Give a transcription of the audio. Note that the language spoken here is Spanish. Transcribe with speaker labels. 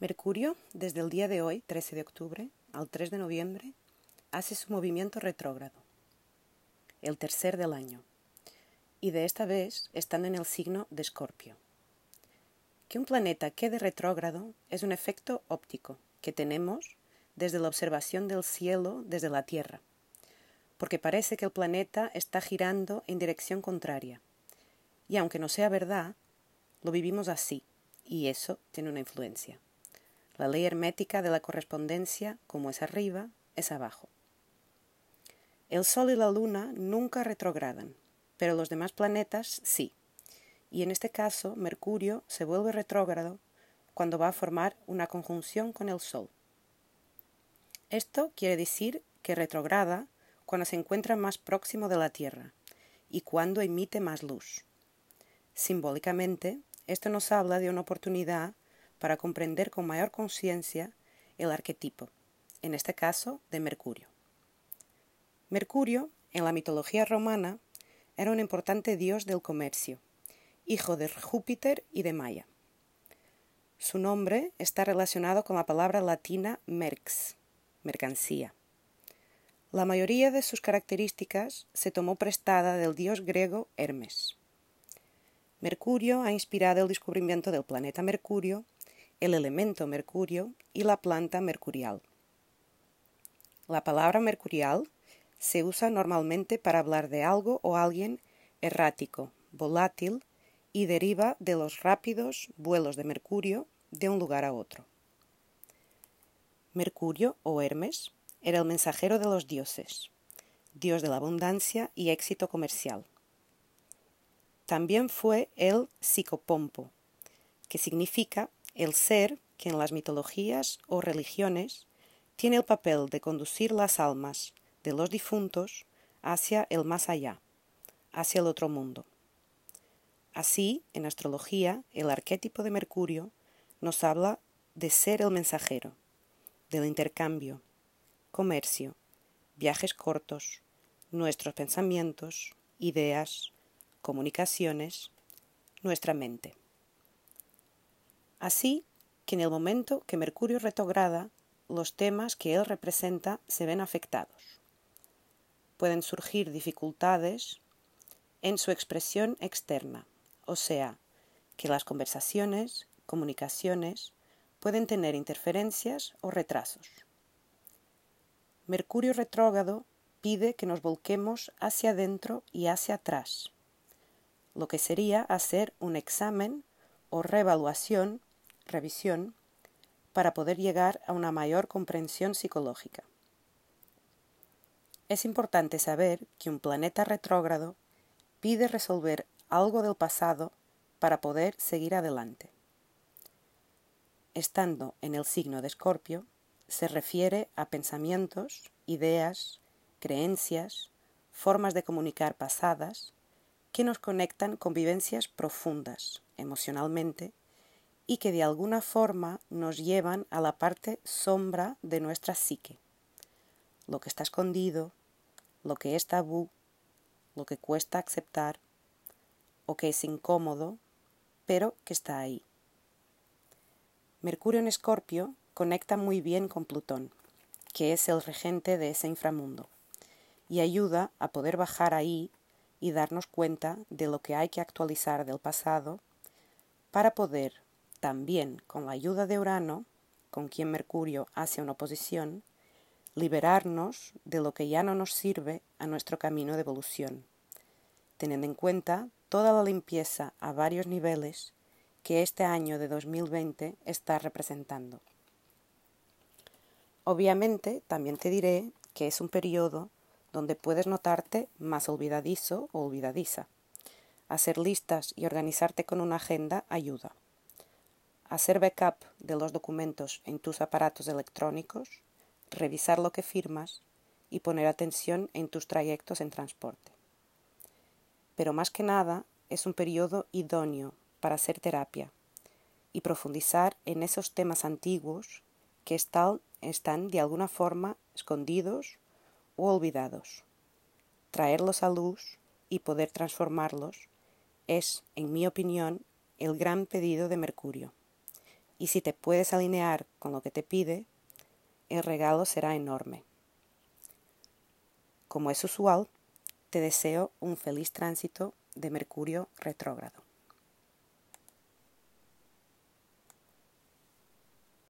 Speaker 1: Mercurio, desde el día de hoy, 13 de octubre, al 3 de noviembre, hace su movimiento retrógrado, el tercer del año, y de esta vez están en el signo de Escorpio. Que un planeta quede retrógrado es un efecto óptico que tenemos desde la observación del cielo desde la Tierra, porque parece que el planeta está girando en dirección contraria. Y aunque no sea verdad, lo vivimos así, y eso tiene una influencia. La ley hermética de la correspondencia, como es arriba, es abajo. El Sol y la Luna nunca retrogradan, pero los demás planetas sí. Y en este caso, Mercurio se vuelve retrógrado cuando va a formar una conjunción con el Sol. Esto quiere decir que retrograda cuando se encuentra más próximo de la Tierra y cuando emite más luz. Simbólicamente, esto nos habla de una oportunidad para comprender con mayor conciencia el arquetipo, en este caso de Mercurio. Mercurio, en la mitología romana, era un importante dios del comercio, hijo de Júpiter y de Maya. Su nombre está relacionado con la palabra latina merx, mercancía. La mayoría de sus características se tomó prestada del dios griego Hermes. Mercurio ha inspirado el descubrimiento del planeta Mercurio el elemento mercurio y la planta mercurial. La palabra mercurial se usa normalmente para hablar de algo o alguien errático, volátil y deriva de los rápidos vuelos de Mercurio de un lugar a otro. Mercurio o Hermes era el mensajero de los dioses, dios de la abundancia y éxito comercial. También fue el psicopompo, que significa el ser que en las mitologías o religiones tiene el papel de conducir las almas de los difuntos hacia el más allá, hacia el otro mundo. Así, en astrología, el arquetipo de Mercurio nos habla de ser el mensajero, del intercambio, comercio, viajes cortos, nuestros pensamientos, ideas, comunicaciones, nuestra mente. Así que en el momento que Mercurio retrograda, los temas que él representa se ven afectados. Pueden surgir dificultades en su expresión externa, o sea, que las conversaciones, comunicaciones, pueden tener interferencias o retrasos. Mercurio retrógrado pide que nos volquemos hacia adentro y hacia atrás, lo que sería hacer un examen o reevaluación revisión para poder llegar a una mayor comprensión psicológica. Es importante saber que un planeta retrógrado pide resolver algo del pasado para poder seguir adelante. Estando en el signo de Escorpio, se refiere a pensamientos, ideas, creencias, formas de comunicar pasadas que nos conectan con vivencias profundas, emocionalmente, y que de alguna forma nos llevan a la parte sombra de nuestra psique, lo que está escondido, lo que es tabú, lo que cuesta aceptar o que es incómodo, pero que está ahí. Mercurio en Escorpio conecta muy bien con Plutón, que es el regente de ese inframundo, y ayuda a poder bajar ahí y darnos cuenta de lo que hay que actualizar del pasado para poder también con la ayuda de Urano, con quien Mercurio hace una oposición, liberarnos de lo que ya no nos sirve a nuestro camino de evolución, teniendo en cuenta toda la limpieza a varios niveles que este año de 2020 está representando. Obviamente, también te diré que es un periodo donde puedes notarte más olvidadizo o olvidadiza. Hacer listas y organizarte con una agenda ayuda hacer backup de los documentos en tus aparatos electrónicos, revisar lo que firmas y poner atención en tus trayectos en transporte. Pero más que nada es un periodo idóneo para hacer terapia y profundizar en esos temas antiguos que están, de alguna forma escondidos o olvidados. Traerlos a luz y poder transformarlos es, en mi opinión, el gran pedido de Mercurio y si te puedes alinear con lo que te pide, el regalo será enorme. Como es usual, te deseo un feliz tránsito de Mercurio retrógrado.